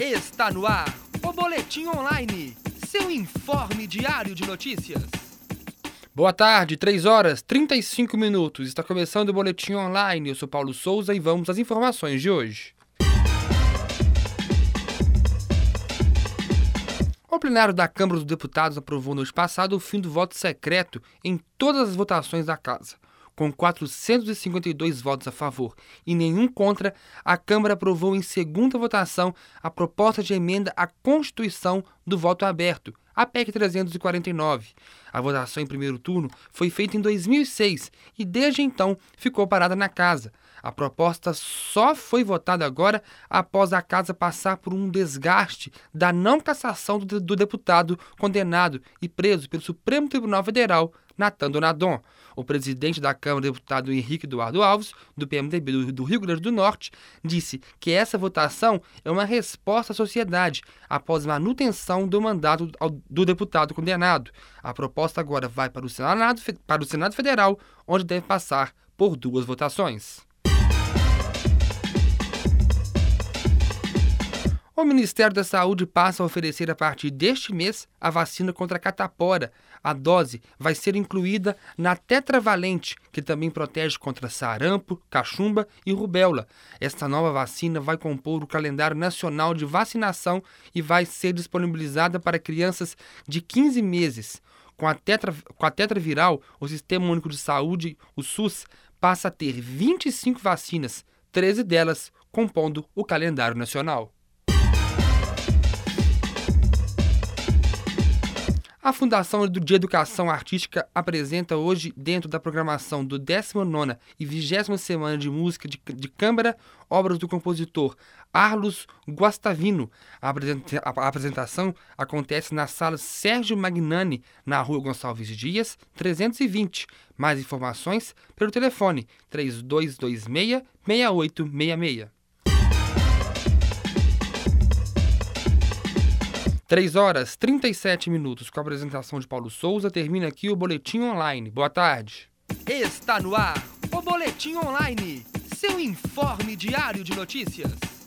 Está no ar o Boletim Online, seu informe diário de notícias. Boa tarde, 3 horas 35 minutos. Está começando o Boletim Online. Eu sou Paulo Souza e vamos às informações de hoje. O plenário da Câmara dos Deputados aprovou no mês passado o fim do voto secreto em todas as votações da Casa. Com 452 votos a favor e nenhum contra, a Câmara aprovou em segunda votação a proposta de emenda à Constituição do voto aberto, a PEC 349. A votação em primeiro turno foi feita em 2006 e desde então ficou parada na casa. A proposta só foi votada agora após a casa passar por um desgaste da não cassação do, do deputado condenado e preso pelo Supremo Tribunal Federal, Natan Donadon. O presidente da Câmara, deputado Henrique Eduardo Alves, do PMDB do, do Rio Grande do Norte, disse que essa votação é uma resposta à sociedade após manutenção do mandato do deputado condenado. A proposta agora vai para o Senado, para o Senado Federal, onde deve passar por duas votações. O Ministério da Saúde passa a oferecer a partir deste mês a vacina contra a catapora. A dose vai ser incluída na tetravalente, que também protege contra sarampo, cachumba e rubéola. Esta nova vacina vai compor o calendário nacional de vacinação e vai ser disponibilizada para crianças de 15 meses. Com a, tetra, com a tetraviral, o Sistema Único de Saúde, o SUS, passa a ter 25 vacinas, 13 delas compondo o calendário nacional. A Fundação de Educação Artística apresenta hoje, dentro da programação do 19 e 20 Semana de Música de, de Câmara, obras do compositor Arlos Guastavino. A, apresenta a apresentação acontece na sala Sérgio Magnani, na rua Gonçalves Dias, 320. Mais informações pelo telefone 3226 6866. 3 horas 37 minutos com a apresentação de Paulo Souza. Termina aqui o Boletim Online. Boa tarde. Está no ar o Boletim Online, seu informe diário de notícias.